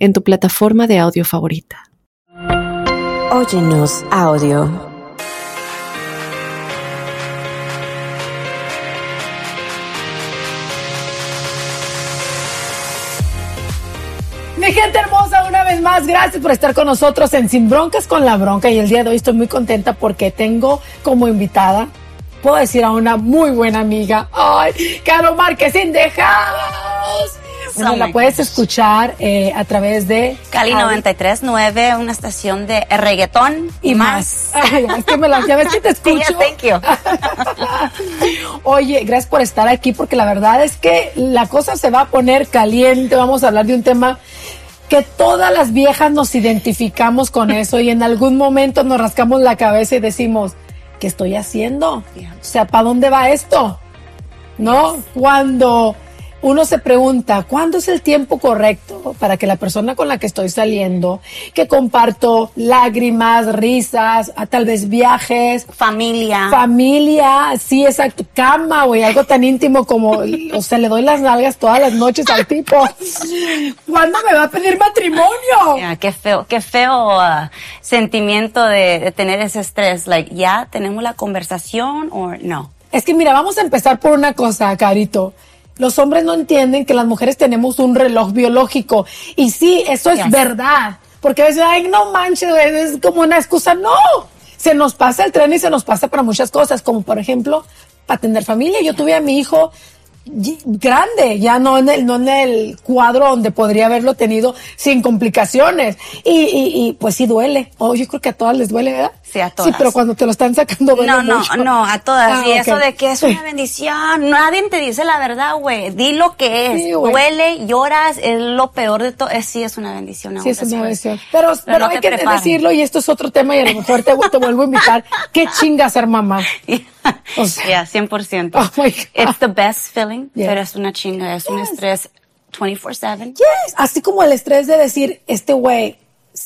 en tu plataforma de audio favorita. Óyenos audio. Mi gente hermosa, una vez más, gracias por estar con nosotros en Sin Broncas con la Bronca. Y el día de hoy estoy muy contenta porque tengo como invitada, puedo decir a una muy buena amiga, ay, Caro Marquezín de Bueno, la puedes escuchar eh, a través de Cali 93.9, una estación de reggaetón y, más. Ay, es que me la, ya ves que te escucho. Sí, thank you. Oye, gracias por estar aquí porque la verdad es que la cosa se va a poner caliente. Vamos a hablar de un tema que todas las viejas nos identificamos con eso y en algún momento nos rascamos la cabeza y decimos, ¿qué estoy haciendo? O sea, ¿para dónde va esto? ¿No? Cuando uno se pregunta, ¿cuándo es el tiempo correcto para que la persona con la que estoy saliendo, que comparto lágrimas, risas, a tal vez viajes, Familia. familia, sí, exacto, cama, güey, algo tan íntimo como, o sea, le doy las nalgas todas las noches al tipo. ¿Cuándo me va a pedir matrimonio? Ya, qué feo, qué feo uh, sentimiento de, de tener ese estrés. Like, ¿ya tenemos la conversación o no? Es que mira, vamos a empezar por una cosa, Carito. Los hombres no entienden que las mujeres tenemos un reloj biológico. Y sí, eso es verdad. Porque a veces, ay, no manches, güey, es como una excusa. No, se nos pasa el tren y se nos pasa para muchas cosas, como por ejemplo, para tener familia. Yo tuve a mi hijo grande, ya no en el, no en el cuadro donde podría haberlo tenido sin complicaciones. Y, y, y, pues sí duele. Oh, yo creo que a todas les duele, ¿verdad? Sí, a Sí, todas. pero cuando te lo están sacando duele No, no, mucho. no, a todas. Ah, y eso de que es una bendición. Nadie te dice la verdad, güey. Di lo que es. Sí. Duele, lloras, es lo peor de todo. Sí, es una bendición. Sí, es una bendición. Pero, pero, no hay que decirlo y esto es otro tema y a lo mejor te, te vuelvo a invitar. ¿Qué chinga ser mamá? O sea- yeah, 100%. Oh my God. It's the best feeling, Yes. pero es una chinga, es un Yes. estrés 24/7. Yes. Así como el estrés de decir, este güey,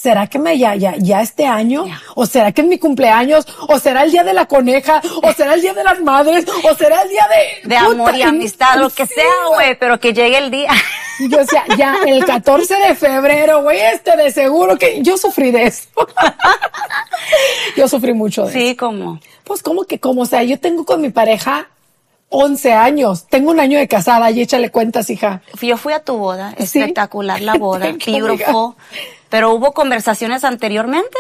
¿será que me ya, ya, ya este año? Yeah. ¿O será que es mi cumpleaños? ¿O será el día de la coneja? ¿O será el día de las madres? ¿O será el día de... De amor Puta, y amistad, lo que sí, sea, güey, pero que llegue el día. Yo decía, ya, el 14 de febrero, güey, este de seguro que yo sufrí de eso. yo sufrí mucho de eso. Sí, como. Pues como que, como, o sea, yo tengo con mi pareja 11 años. Tengo un año de casada y échale cuentas, hija. Yo fui a tu boda, Sí. espectacular la boda, beautiful. Pero hubo conversaciones anteriormente.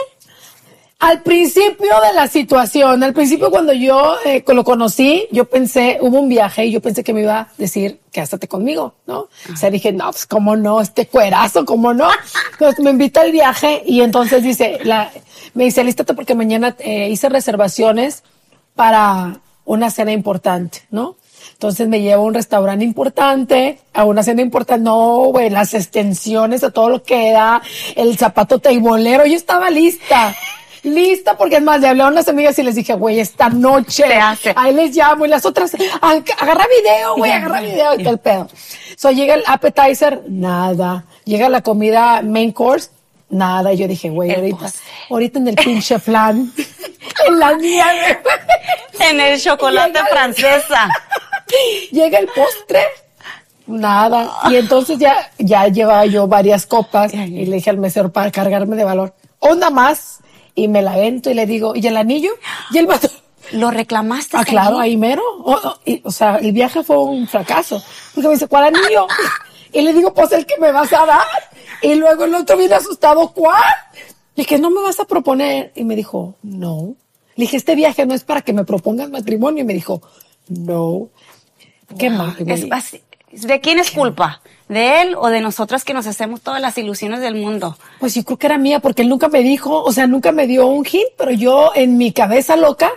Al principio de la situación, al principio cuando yo eh, lo conocí, yo pensé, hubo un viaje y yo pensé que me iba a decir, quédate conmigo, ¿no? O sea, dije, no, pues cómo no, este cuerazo, cómo no. Entonces me invita al viaje y entonces dice, la, me dice, lístate porque mañana eh, hice reservaciones para una cena importante, ¿no? Entonces me llevo a un restaurante importante, a una cena importante, no, güey, las extensiones, a todo lo que da, el zapato teibolero, yo estaba lista. Lista, porque es más, le hablé a unas amigas y les dije, güey, esta noche, ahí les llamo, y las otras, "Ah, agarra video, güey, agarra video, y todo el pedo. So llega el appetizer, nada. Llega la comida main course, nada. Y yo dije, güey, ahorita, en el pinche flan, en la nieve. En el chocolate francesa. Llega el postre, nada. Y entonces ya, ya llevaba yo varias copas y le dije al mesero para cargarme de valor, onda más. Y me la avento y le digo, ¿y el anillo? Y el vato, ¿Lo reclamaste? ah, claro, ahí mero. Y, o sea, el viaje fue un fracaso. Porque me dice, ¿cuál anillo? Y le digo, pues el que me vas a dar. Y luego el otro viene asustado, ¿cuál? Le dije, ¿no me vas a proponer? Y me dijo, no. Le dije, este viaje no es para que me propongas matrimonio. Y me dijo, no. Qué mal. Es así- ¿De quién es culpa? ¿De él o de nosotras que nos hacemos todas las ilusiones del mundo? Pues yo creo que era mía, porque él nunca me dijo, o sea, nunca me dio un hint, pero yo en mi cabeza loca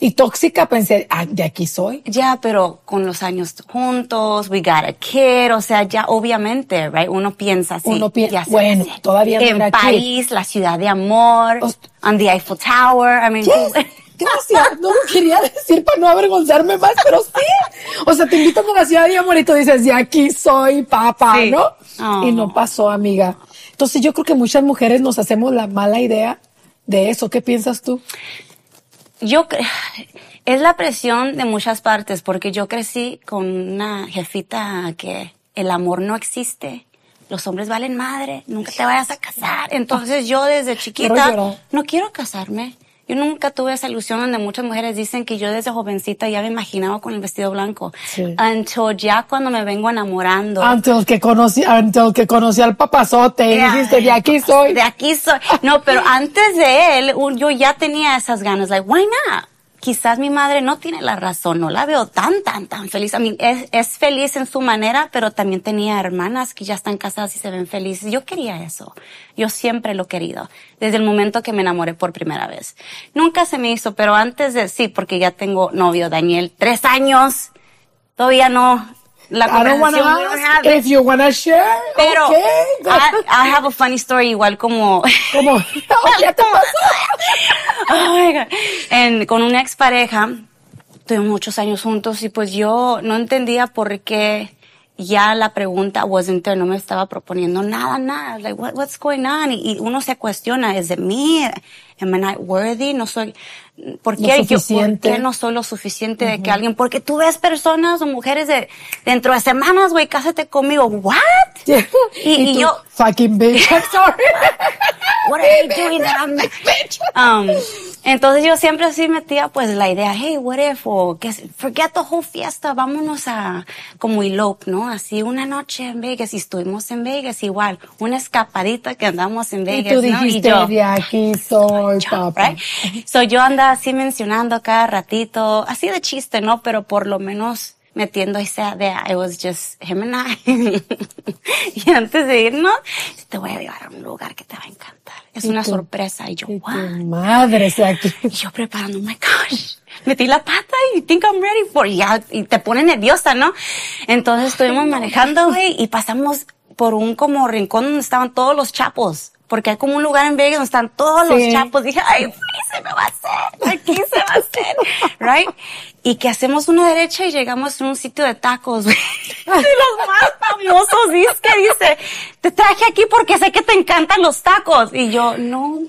Y tóxica pensé, ah, de aquí soy. Ya, pero con los años juntos, we got a kid, o sea, ya obviamente, right? Uno piensa así. Uno piensa, bueno, todavía no En kid. París, la ciudad de amor, on the Eiffel Tower, I mean, Yes. Gracias, no lo quería decir para no avergonzarme más, pero sí. O sea, te invitan a la ciudad de amor y tú dices, de aquí soy papá, Sí. ¿no? Oh. Y no pasó, amiga. Entonces yo creo que muchas mujeres nos hacemos la mala idea de eso. ¿Qué piensas tú? yo es la presión de muchas partes porque yo crecí con una jefita que el amor no existe. Los hombres valen madre, nunca te vayas a casar. Entonces yo desde chiquita no quiero casarme. Yo nunca tuve esa ilusión donde muchas mujeres dicen que yo desde jovencita ya me imaginaba con el vestido blanco. Sí. Until ya cuando me vengo enamorando. Antes que conocí, antes que conocí al papazote y dijiste, de aquí soy. De aquí soy. No, pero antes de él, yo ya tenía esas ganas. Like, why not? Quizás mi madre no tiene la razón, no la veo tan, tan, tan feliz. A mí es, es feliz en su manera, pero también tenía hermanas que ya están casadas y se ven felices. Yo quería eso. Yo siempre lo he querido. Desde el momento que me enamoré por primera vez. Nunca se me hizo, pero antes de, sí, porque ya tengo novio, Daniel, tres años. Todavía no. La I don't wanna conversación, don't ask it. if you wanna share. Pero okay. I, I have a funny story igual como Como, ya te pasó. Oh my God. En- con una expareja, tuvimos muchos años juntos y pues yo no entendía por qué ya la pregunta wasn't there, no me estaba proponiendo nada, nada. Like, what, what's going on? Y, y uno se cuestiona, ¿es de mí? Am I not worthy? No soy, ¿por No qué, yo, ¿por qué no soy lo suficiente de que alguien? Porque tú ves personas o mujeres de, dentro de semanas, güey, cásate conmigo. What? Yeah. Y, y tú, yo, Fucking bitch. I'm sorry. what are you doing that I'm Um, entonces yo siempre así metía pues la idea, hey, what if, o que forget the whole fiesta, vámonos a como elope, ¿no? Así una noche en Vegas y estuvimos en Vegas igual, una escapadita que andamos en Y Vegas, tú ¿no? dijiste, yo, de aquí soy papá. right? So yo andaba así mencionando cada ratito, así de chiste, ¿no? Pero por lo menos metiendo esa idea, it was just him and I. y antes de irnos, te voy a llevar a un lugar que te va a encantar. Es una sorpresa. Y yo, Y wow. madre sea aquí. Y yo preparando, oh my gosh, metí la pata y think I'm ready for it. Ya, y te pone nerviosa, ¿no? Entonces estuvimos manejando, güey, y pasamos por un como rincón donde estaban todos los chapos. Porque hay como un lugar en Vegas donde están todos Sí. los chapos. Dije, ay, güey, se me va a hacer, aquí se va a hacer, right? Y que hacemos una derecha y llegamos a un sitio de tacos, güey. De los más famosos, dice que dice, te traje aquí porque sé que te encantan los tacos. Y yo, no,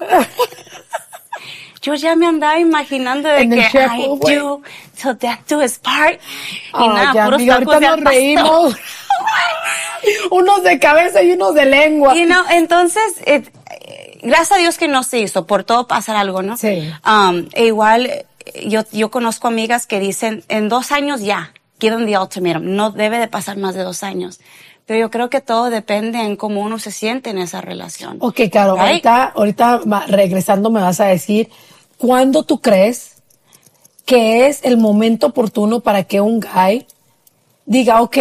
yo ya me andaba imaginando de En que I do till death do his part. Y Oh, nada, ya, puros amiga, tacos ahorita nos reímos. unos de cabeza y unos de lengua. Y no, entonces, eh, eh, gracias a Dios que no se hizo, por todo pasar algo, ¿no? Sí. Um, e igual, eh, yo, yo conozco amigas que dicen, en dos años ya, give them the ultimatum. No debe de pasar más de dos años. Pero yo creo que todo depende en cómo uno se siente en esa relación. Ok, claro, Right? ahorita, ahorita regresando me vas a decir, ¿cuándo tú crees que es el momento oportuno para que un guy diga, ok,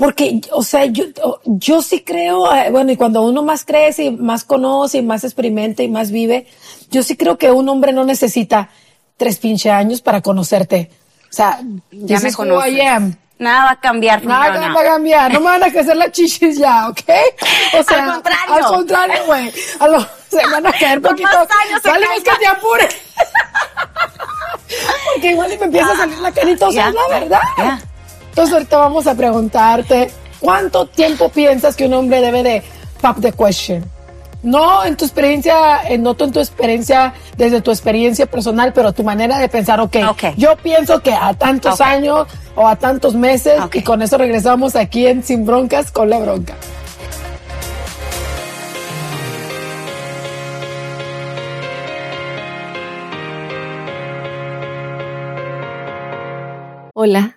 porque, o sea, yo, yo sí creo, eh, bueno, y cuando uno más crece y más conoce y más experimenta y más vive, yo sí creo que un hombre no necesita tres pinche años para conocerte. O sea, ya me conoces. I am. Nada va a cambiar. Nada here on va a cambiar, no me van a crecer las chichis ya, ¿ok? O sea, Al contrario. Al contrario, güey. Se van a caer poquito. es que te apure. Porque igual y me empieza a salir la canita, o sea, Ya. es la verdad. Ya. Entonces ahorita vamos a preguntarte, ¿cuánto tiempo piensas que un hombre debe de pop the question? No en tu experiencia, eh, no en tu experiencia, desde tu experiencia personal, pero tu manera de pensar, ok, Ok. yo pienso que a tantos años o a tantos meses, y con eso regresamos aquí en Sin Broncas con la bronca. Hola,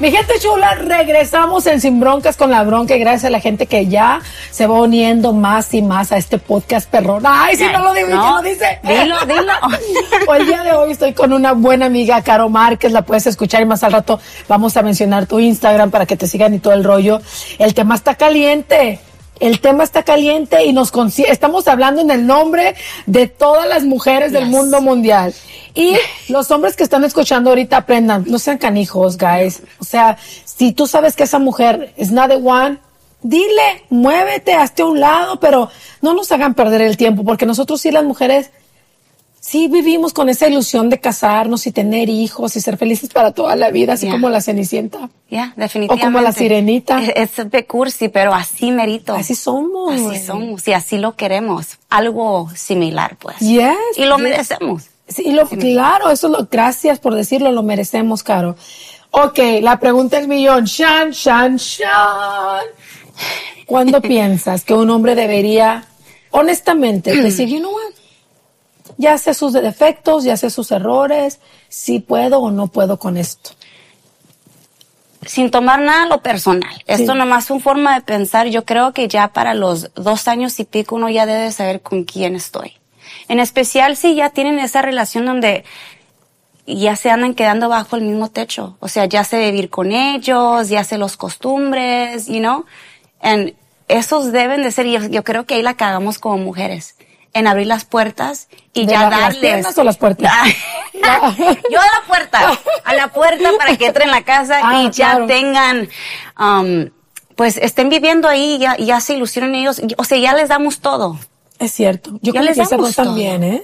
Mi gente chula, regresamos en Sin Broncas con la bronca y gracias a la gente que ya se va uniendo más y más a este podcast perrón. Ay, si no lo digo, no, lo dice? Dilo, dilo. Pues el día de hoy estoy con una buena amiga, Caro Márquez, la puedes escuchar y más al rato vamos a mencionar tu Instagram para que te sigan y todo el rollo. El tema está caliente. El tema está caliente y nos estamos hablando en el nombre de todas las mujeres del mundo mundial. Y los hombres que están escuchando ahorita aprendan, no sean canijos, guys. O sea, si tú sabes que esa mujer es not the one, dile, muévete, hazte a un lado, pero no nos hagan perder el tiempo, porque nosotros sí las mujeres sí vivimos con esa ilusión de casarnos y tener hijos y ser felices para toda la vida, así Yeah. como la cenicienta. Ya, definitivamente. O como la sirenita. Es, es de cursi, pero así merito. Así somos. Así somos y así lo queremos. Algo similar, pues. Yes, Y lo yes. merecemos. Sí, y lo, claro, eso lo, gracias por decirlo, lo merecemos, Caro. Ok, la pregunta del millón. Shan, shan, shan. ¿Cuándo piensas que un hombre debería, honestamente, decir, you know what? Ya sé sus defectos, ya sé sus errores, si puedo o no puedo con esto. Sin tomar nada lo personal. Esto nomás es una forma de pensar. Yo creo que ya para los dos años y pico uno ya debe saber con quién estoy. En especial si ya tienen esa relación donde ya se andan quedando bajo el mismo techo. O sea, ya sé vivir con ellos, ya sé los costumbres, you know. And esos deben de ser, y yo, yo creo que ahí la cagamos como mujeres. En abrir las puertas y ¿De ya las darles. piernas o las puertas? yo a la puerta, a la puerta para que entren en la casa Ah, y ya claro. tengan, um, pues estén viviendo ahí y ya, y ya se ilusionen ellos. O sea, ya les damos todo. Es cierto. Yo Ya creo les que damos también. ¿eh?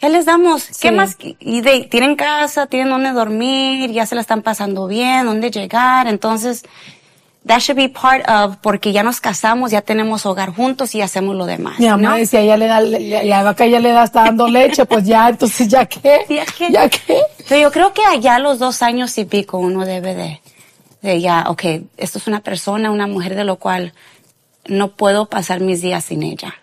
Ya les damos. Sí. ¿Qué más? Y de, tienen casa, tienen donde dormir, ya se la están pasando bien, dónde llegar. Entonces, that should be part of, porque ya nos casamos, ya tenemos hogar juntos y hacemos lo demás. Mi mamá ¿no? decía, ya le da, le- la vaca ya le da, está dando leche, pues ya, entonces ya qué, ¿Ya qué? ya qué. Pero yo creo que allá a los dos años y pico uno debe de, de ya, ok, esto es una persona, una mujer de lo cual no puedo pasar mis días sin ella.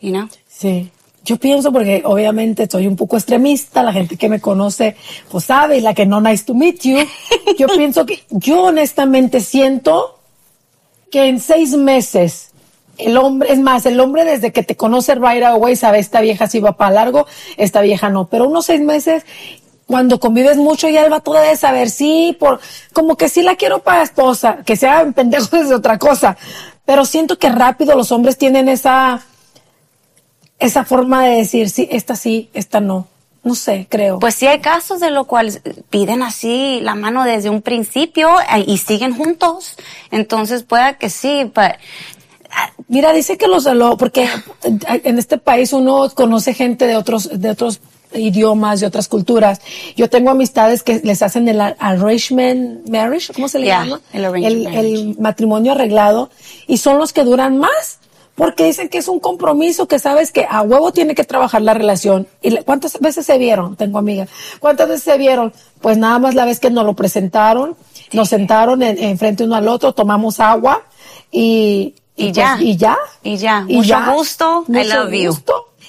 You know? Sí. Yo pienso porque obviamente soy un poco extremista, la gente que me conoce pues sabe y la que no nice to meet you. Yo pienso que yo honestamente siento que en seis meses el hombre, es más, el hombre desde que te conoce right away sabe esta vieja si va para largo, esta vieja no, pero unos seis meses cuando convives mucho ya el vato debe saber, sí, por, como que sí la quiero para esposa, que sea pendejo es otra cosa, pero siento que rápido los hombres tienen esa, esa forma de decir, sí, esta sí, esta no. No sé, creo. Pues sí hay casos de lo cual piden así la mano desde un principio eh, y siguen juntos. Entonces pueda que sí, pero Mira, dice que los, lo- porque en este país uno conoce gente de otros, de otros idiomas, de otras culturas. Yo tengo amistades que les hacen el ar- arrangement marriage, ¿cómo se le Yeah, llama? el el matrimonio arreglado y son los que duran más. Porque dicen que es un compromiso, que sabes que a huevo tiene que trabajar la relación. ¿Y cuántas veces se vieron? Tengo amigas. ¿Cuántas veces se vieron? Pues nada más la vez que nos lo presentaron, nos sentaron en, en frente uno al otro, tomamos agua y, Y pues, ya. y ya. Y ya. Mucho gusto. I Mucho love you.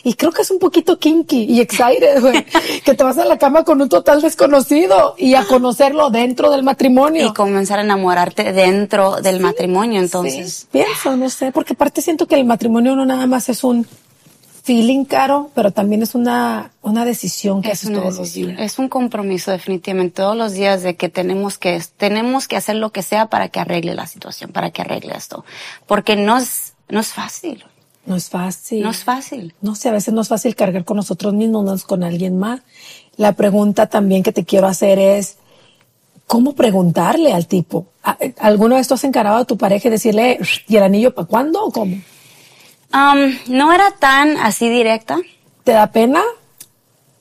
Y creo que es un poquito kinky y excited, güey. que te vas a la cama con un total desconocido y a conocerlo dentro del matrimonio. y comenzar a enamorarte dentro del matrimonio. Entonces, Sí, pienso, no sé, porque aparte siento que el matrimonio no nada más es un feeling caro, pero también es una, una decisión que es, haces los decisión. días. es un compromiso definitivamente todos los días de que tenemos que tenemos que hacer lo que sea para que arregle la situación, para que arregle esto, porque no es no es fácil, No es fácil. no es fácil. No sé, a veces no es fácil cargar con nosotros mismos, no es con alguien más. La pregunta también que te quiero hacer es, ¿cómo preguntarle al tipo? ¿A- ¿Alguna vez tú has encarado a tu pareja y decirle, ¿y el anillo para cuándo o cómo? Um, no era tan así directa. ¿Te da pena?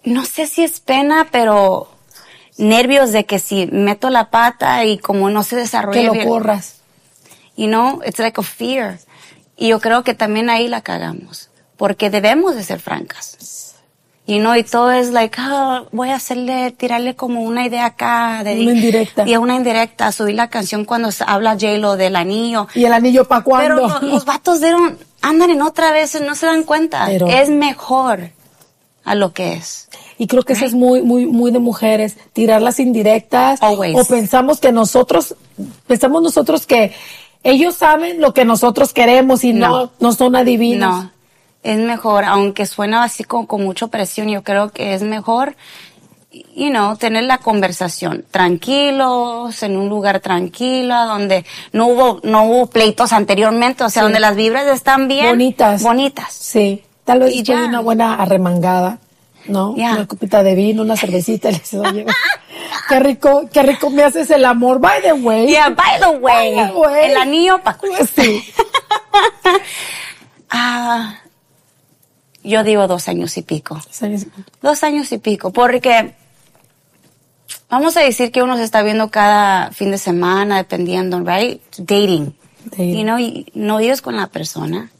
No sé si es pena, pero nervios de que si meto la pata y como no se desarrolla Que lo bien, corras. you know, it's like a fear. Y yo creo que también ahí la cagamos, porque debemos de ser francas. Y no, y todo es like, ah, voy a hacerle, tirarle como una idea acá. De, Una indirecta. Y una indirecta, subir la canción cuando habla J-Lo del anillo. ¿Y el anillo para Pero cuándo? lo- los vatos dieron, andan en otra vez, no se dan cuenta. Pero- es mejor a lo que es. Y creo que eso es muy, muy, muy de mujeres, tirar las indirectas. Always. O pensamos que nosotros, pensamos nosotros que ellos saben lo que nosotros queremos y no, No. no, son adivinos. No, es mejor, aunque suena así con, con mucha presión, yo creo que es mejor, you know, tener la conversación tranquilos, en un lugar tranquilo, donde no hubo, no hubo pleitos anteriormente, o sea, Sí. donde las vibras están bien. Bonitas. Bonitas. Sí. Tal vez Y ya. una buena arremangada, ¿no? Una copita de vino, una cervecita, y le dices, oye, qué rico, qué rico me haces el amor. By the way. Yeah, by the way, By the way. el anillo pa' Sí. Ah, yo digo dos años y pico. Sí. Dos años y pico, porque vamos a decir que uno se está viendo cada fin de semana, dependiendo, right? Dating. Dating. You know, y no vives con la persona.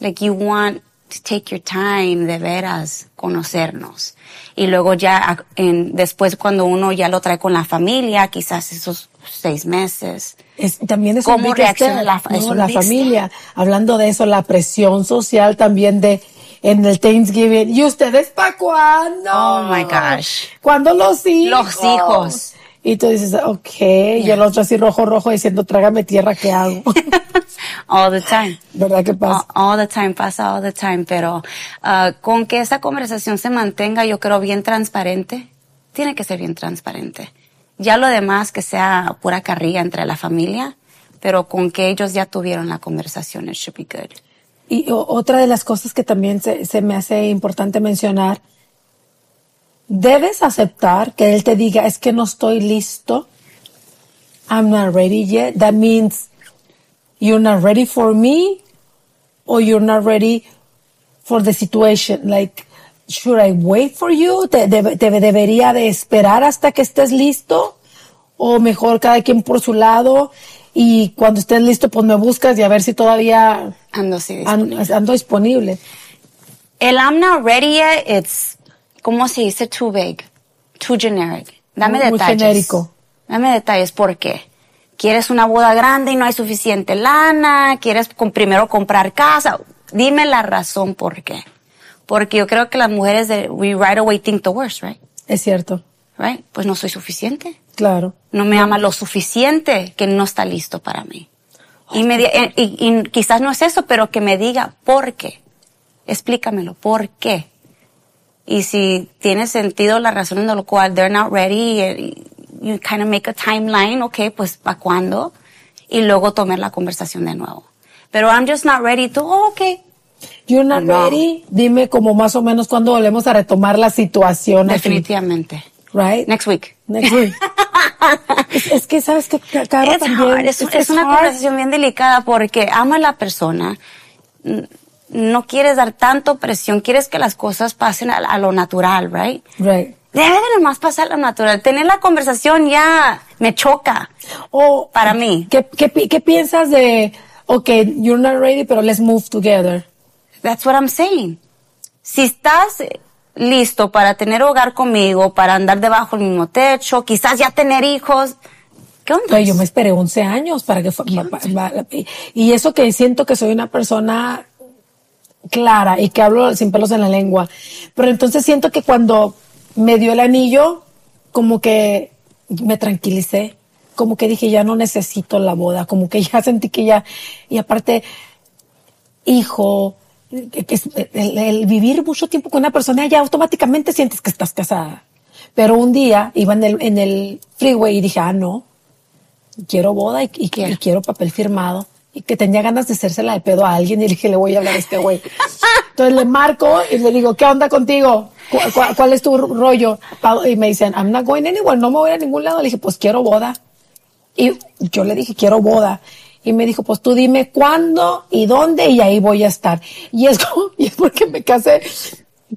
Like you want to take your time de veras conocernos. Y luego ya en, después cuando uno ya lo trae con la familia, quizás esos seis meses. Es, también es ¿Cómo reacciona la ¿no? la familia. Hablando de eso, la presión social también de en el Thanksgiving. ¿Y ustedes para cuándo? Oh, my gosh. ¿Cuándo los hijos? Los hijos. Y tú dices, ok, y el otro así rojo, rojo diciendo, trágame tierra, ¿qué hago? All the time. ¿Verdad que pasa? All, all the time, pasa all the time, pero ah, con que esa conversación se mantenga, yo creo, bien transparente, tiene que ser bien transparente. Ya lo demás que sea pura carrilla entre la familia, pero con que ellos ya tuvieron la conversación, it should be good. Y otra de las cosas que también se, se me hace importante mencionar, debes aceptar que él te diga, es que no estoy listo. I'm not ready yet. That means you're not ready for me or you're not ready for the situation. Like, should I wait for you? ¿Te, debe- te debería de esperar hasta que estés listo? O mejor cada quien por su lado y cuando estés listo pues me buscas y a ver si todavía Ando disponible. ando disponible. El I'm not ready yet, it's, ¿cómo se dice? Too vague. Too generic. Dame Muy- muy detalles. genérico. Dame detalles. ¿Por qué? ¿Quieres una boda grande y no hay suficiente lana? ¿Quieres con- primero comprar casa? Dime la razón por qué. Porque yo creo que las mujeres, de, we right away think the worst, right? Es cierto, Right? Pues no soy suficiente. claro. No me ama lo suficiente que no está listo para mí. Y, me eh, y- y quizás no es eso, pero que me diga por qué. Explícamelo, por qué. Y si tiene sentido la razón en la cual they're not ready, eh, you kind of make a timeline, ok, pues ¿para cuándo? Y luego tomar la conversación de nuevo. Pero I'm just not ready to, oh, ok. You're not No. ready. Dime como más o menos cuando volvemos a retomar la situación aquí, Definitivamente. right? Next week. Next week. es, es que sabes que Ca- Caro Es también hard, es, es- es es una hard. conversación bien delicada porque ama a la persona, no quieres dar tanto presión, quieres que las cosas pasen a, a lo natural, right? Right. Debe de nomás pasar a lo natural. Tener la conversación ya me choca O para mí. ¿qué, qué, pi- qué piensas de okay, you're not ready, pero let's move together? That's what I'm saying. Si estás listo para tener hogar conmigo, para andar debajo del mismo techo, quizás ya tener hijos, ¿qué onda? Yo me esperé 11 años para que pa- y eso que siento que soy una persona clara y que hablo sin pelos en la lengua. Pero entonces siento que cuando me dio el anillo, como que me tranquilicé, como que dije, ya no necesito la boda, como que ya sentí que ya, y aparte, hijo, que- el, el vivir mucho tiempo con una persona ya automáticamente sientes que estás casada. Pero un día iba en el, en el freeway y dije, ah, no, quiero boda y- y quiero papel firmado. Y que tenía ganas de hacérsela de pedo a alguien y le dije, le voy a hablar a este güey. Entonces le marco y le digo, ¿qué onda contigo? ¿Cu- cu- ¿Cuál, es tu rollo? Y me dicen, I'm not going anywhere, no me voy a ningún lado. Le dije, pues quiero boda. Y yo le dije, quiero boda. Y me dijo, pues tú dime cuándo y dónde y ahí voy a estar. Y es, como- y es porque me casé,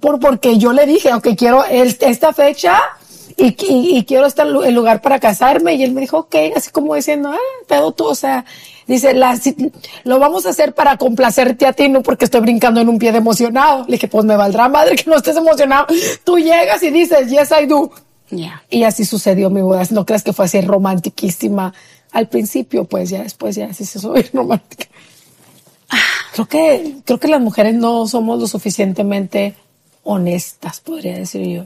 por, porque yo le dije, ok, quiero el- esta fecha y, y, y quiero este el lugar para casarme. Y él me dijo, ok, así como diciendo, ah, pedo tú, o sea, Dice, la, lo vamos a hacer para complacerte a ti, no porque estoy brincando en un pie de emocionado. Le dije, pues me valdrá madre que no estés emocionado. Tú llegas y dices, yes, I do. Yeah. Y así sucedió mi boda. No creas que fue así romantiquísima. Al principio, pues ya después ya sí se bien romántica. Creo que, creo que las mujeres no somos lo suficientemente honestas, podría decir yo.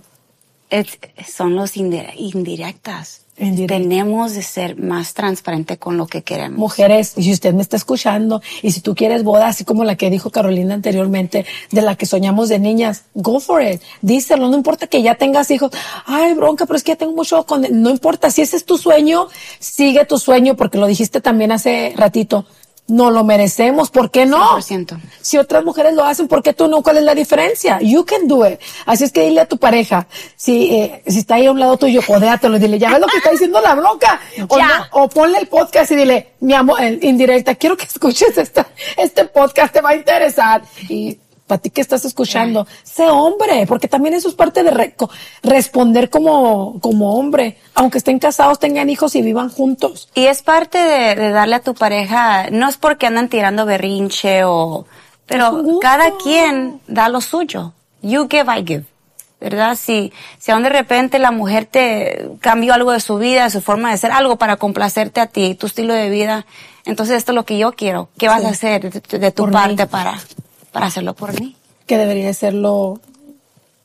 Es- son los indire- indirectas. Tenemos de ser más transparente con lo que queremos. Mujeres, y si usted me está escuchando, y si tú quieres boda, así como la que dijo Carolina anteriormente, de la que soñamos de niñas, go for it. Díselo, no importa que ya tengas hijos. Ay, bronca, pero es que ya tengo mucho con... No importa, si ese es tu sueño, sigue tu sueño, porque lo dijiste también hace ratito. No lo merecemos, ¿por qué no? 100%. Si otras mujeres lo hacen, ¿por qué tú no? ¿Cuál es la diferencia? You can do it. Así es que dile a tu pareja, si, eh, si está ahí a un lado tuyo, codéatelo y dile, ya ves lo que está diciendo la bronca. O, Ya. no- o ponle el podcast y dile, mi amor, en indirecta, quiero que escuches esta, este podcast, te va a interesar. Y para ti que estás escuchando, sé hombre, porque también eso es parte de re- responder como, como hombre, aunque estén casados, tengan hijos y vivan juntos. Y es parte de, de darle a tu pareja, no es porque andan tirando berrinche o, pero cada quien da lo suyo. You give, I give. ¿Verdad? Si, si aún de repente la mujer te cambió algo de su vida, de su forma de ser, algo para complacerte a ti, tu estilo de vida, entonces esto es lo que yo quiero. ¿Qué vas a hacer de, de tu Por parte mí. para, para hacerlo por mí? Que debería serlo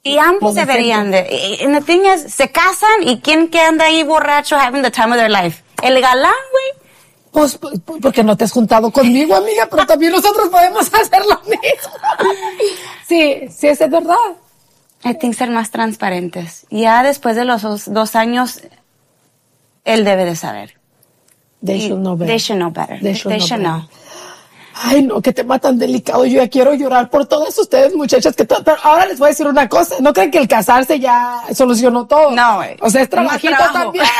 Y ambos deberían de. the thing is, se casan y quién que anda ahí borracho having the time of their life. El galán, güey. Pues p- p- porque no te has juntado conmigo, amiga, pero también nosotros podemos hacer lo mismo. Sí, sí, es verdad. I think ser más transparentes. Ya después de los dos, dos años, él debe de saber. They should know better. They should know better. They should know. Ay, no, qué tema tan delicado. Yo ya quiero llorar por todas ustedes, muchachas. Que pero ahora les voy a decir una cosa. No creen que el casarse ya solucionó todo. No, güey. O sea, es trabajito también.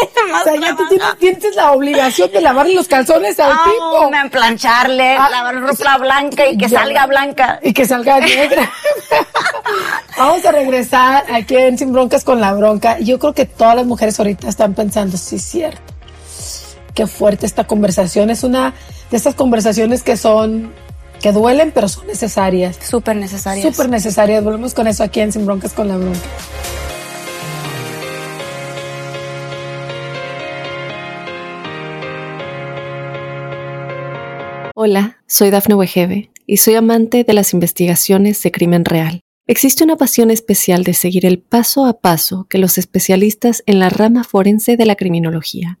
O sea, ya tú tienes, tienes la obligación de lavarle los calzones al Ah, tipo. me plancharle, Ah, lavar ropa blanca y que Ya. salga blanca. Y que salga negra. Vamos a regresar aquí en Sin Broncas con la Bronca. Yo creo que todas las mujeres ahorita están pensando, sí, es cierto. Qué fuerte esta conversación. Es una de estas conversaciones que son, que duelen, pero son necesarias. Súper necesario. Súper necesarias. Volvemos con eso aquí en Sin Broncas con la Bronca. Hola, soy Dafne Wegebe y soy amante de las investigaciones de crimen real. Existe una pasión especial de seguir el paso a paso que los especialistas en la rama forense de la criminología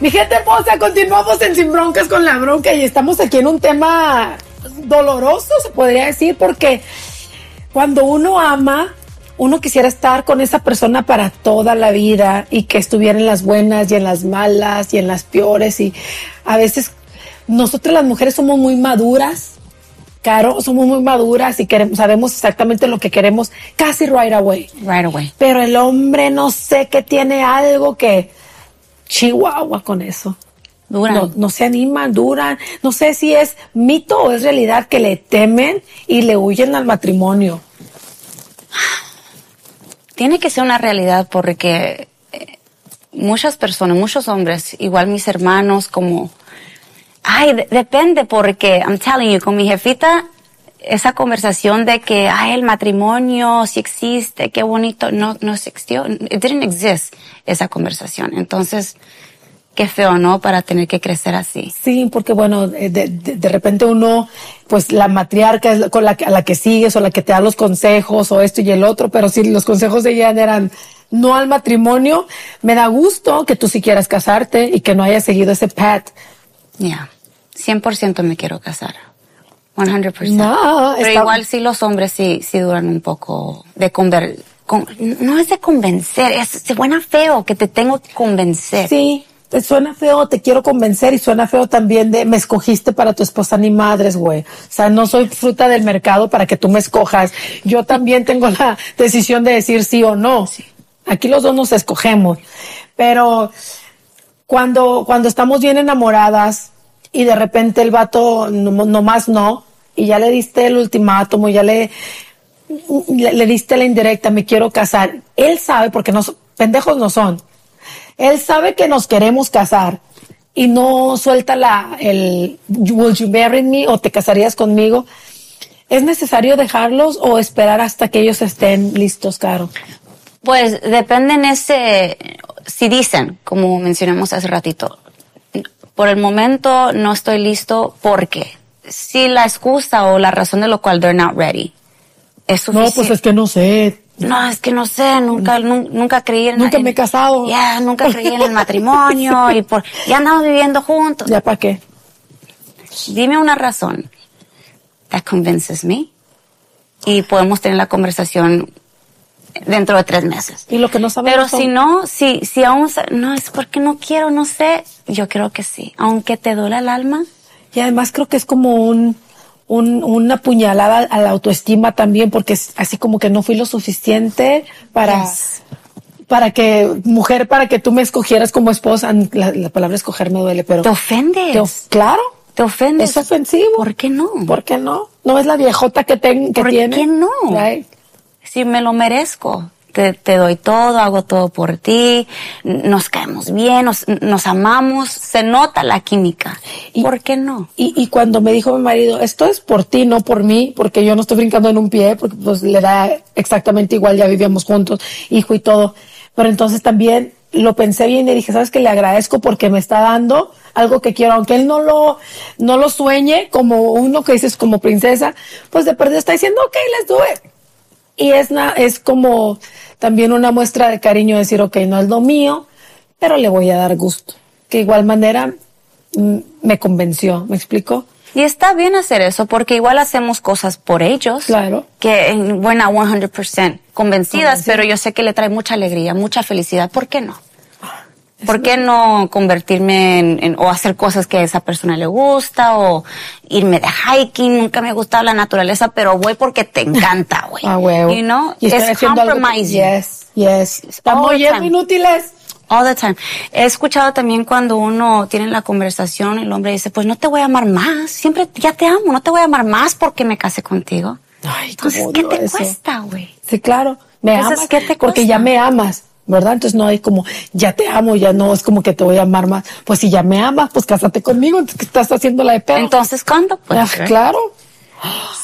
Mi gente hermosa, continuamos en Sin Broncas con la Bronca y estamos aquí en un tema doloroso, se podría decir, porque cuando uno ama, uno quisiera estar con esa persona para toda la vida y que estuviera en las buenas y en las malas y en las peores y a veces nosotras las mujeres somos muy maduras, Caro, somos muy maduras y queremos, sabemos exactamente lo que queremos casi right away. Right away. Pero el hombre no sé qué tiene algo que chihuahua con eso. Duran. No, no se animan, duran. No sé si es mito o es realidad que le temen y le huyen al matrimonio. Tiene que ser una realidad porque eh, muchas personas, muchos hombres, igual mis hermanos, como, ay, de- depende porque, I'm telling you, con mi jefita, esa conversación de que, ay, el matrimonio sí existe, qué bonito, no, no existió, it didn't exist, esa conversación. Entonces, qué feo, ¿no? Para tener que crecer así. Sí, porque bueno, de, de, de repente uno, pues la matriarca es con la que, a la que sigues o la que te da los consejos o esto y el otro, pero si los consejos de ella eran no al matrimonio, me da gusto que tú sí quieras casarte y que no hayas seguido ese path. Ya, 100% me quiero casar. 100%. No, Pero igual sí los hombres sí, sí duran un poco de conver... con- no es de convencer, es, se buena feo que te tengo que convencer. Sí, te suena feo, te quiero convencer y suena feo también de me escogiste para tu esposa ni madres, güey. O sea, no soy fruta del mercado para que tú me escojas. Yo también tengo la decisión de decir sí o no. Aquí los dos nos escogemos. Pero cuando, cuando estamos bien enamoradas y de repente el vato no, no más no, y ya le diste el ultimátum, ya le, le, diste la indirecta, me quiero casar. Él sabe, porque nos, pendejos no son. Él sabe que nos queremos casar y no suelta la, el, will you marry me o te casarías conmigo. ¿Es necesario dejarlos o esperar hasta que ellos estén listos, Caro? Pues depende en ese, si dicen, como mencionamos hace ratito, por el momento no estoy listo porque si la excusa o la razón de lo cual they're not ready es No, suficiente. pues es que no sé. No, es que no sé, nunca, nun- nunca creí en Nunca me he casado. Ya, nunca creí en el matrimonio y por, ya andamos viviendo juntos. ¿Ya para qué? Dime una razón that convinces me y podemos tener la conversación dentro de tres meses. Y lo que no sabemos Pero son- si no, si, si aún, no, es porque no quiero, no sé, yo creo que sí. Aunque te duele el alma, Y además creo que es como un, un, una puñalada a la autoestima también, porque es así como que no fui lo suficiente para, Yes. para que, mujer, para que tú me escogieras como esposa. La, la palabra escoger me duele, pero. te ofendes. Te of- claro. Te ofendes. Es ofensivo. ¿Por qué no? ¿Por qué no? No es la viejota que, ten, que ¿Por tiene. qué no? Right. Si me lo merezco. Te, te doy todo, hago todo por ti, nos caemos bien, nos, nos amamos, se nota la química. Y- ¿Por qué no? Y, y cuando me dijo mi marido, esto es por ti, no por mí, porque yo no estoy brincando en un pie, porque pues le da exactamente igual, ya vivíamos juntos, hijo y todo. Pero entonces también lo pensé bien y dije, sabes que le agradezco porque me está dando algo que quiero, aunque él no lo, no lo sueñe como uno que dices como princesa, pues de perdido está diciendo, ok, let's do it. Y es, es como también una muestra de cariño decir, ok, no es lo mío, pero le voy a dar gusto. Que igual manera mm, me convenció, ¿me explico? Y está bien hacer eso porque igual hacemos cosas por ellos. Claro. Que en buena 100% convencidas, Convencida. pero yo sé que le trae mucha alegría, mucha felicidad. ¿Por qué no? ¿Por qué no convertirme en, en- o hacer cosas que a esa persona le gusta o irme de hiking? Nunca me ha gustado la naturaleza, pero voy porque te encanta, güey. Ah, huevo. You know? Y Es algo compromising. Yes, yes. Estamos All the oyendo time. inútiles. All the time. He escuchado también cuando uno tiene la conversación, el hombre dice, pues no te voy a amar más, siempre ya te amo, no te voy a amar más porque me casé contigo. Ay, Entonces, ¿qué te eso. cuesta, güey? Sí, claro. Me Entonces, amas ¿qué te porque cuesta? ya me amas, ¿verdad? Entonces no hay como, ya te amo, ya no es como que te voy a amar más. Pues si ya me amas, pues cásate conmigo, entonces ¿qué estás haciendo la de pedo? Entonces, ¿cuándo? Pues, Ah, claro.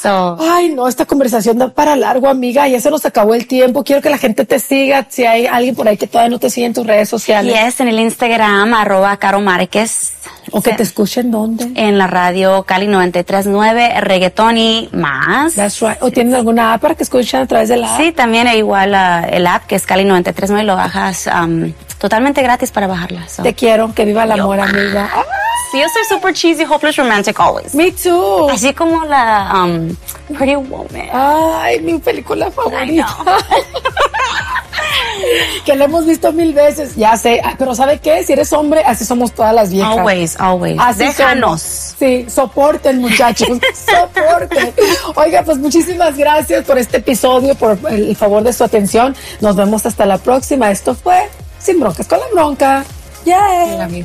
So, Ay, no, esta conversación da para largo, amiga. Ya se nos acabó el tiempo. Quiero que la gente te siga. Si hay alguien por ahí que todavía no te sigue en tus redes sociales. es en el Instagram, arroba Caro Márquez. O que Se- te escuchen dónde. En la radio Cali 93.9, reggaetón y más. That's right. O tienen alguna app para que escuchen a través de la app. Sí, también hay igual ah, el app que es Cali 93.9, lo bajas am, totalmente gratis para bajarla. so. Te quiero. Que viva el amor, amiga. Ah, Sí, yo soy super cheesy, hopeless romantic always. me too. Así como la um, Pretty Woman. Ay, mi película favorita. que la hemos visto mil veces. Ya sé. Ah, Pero ¿sabe qué? Si eres hombre, así somos todas las viejas. Always, always. Así Déjanos. somos. Sí, soporten, muchachos. soporten. Oiga, pues muchísimas gracias por este episodio, por el favor de su atención. Nos vemos hasta la próxima. Esto fue Sin Broncas con la Bronca. Yay.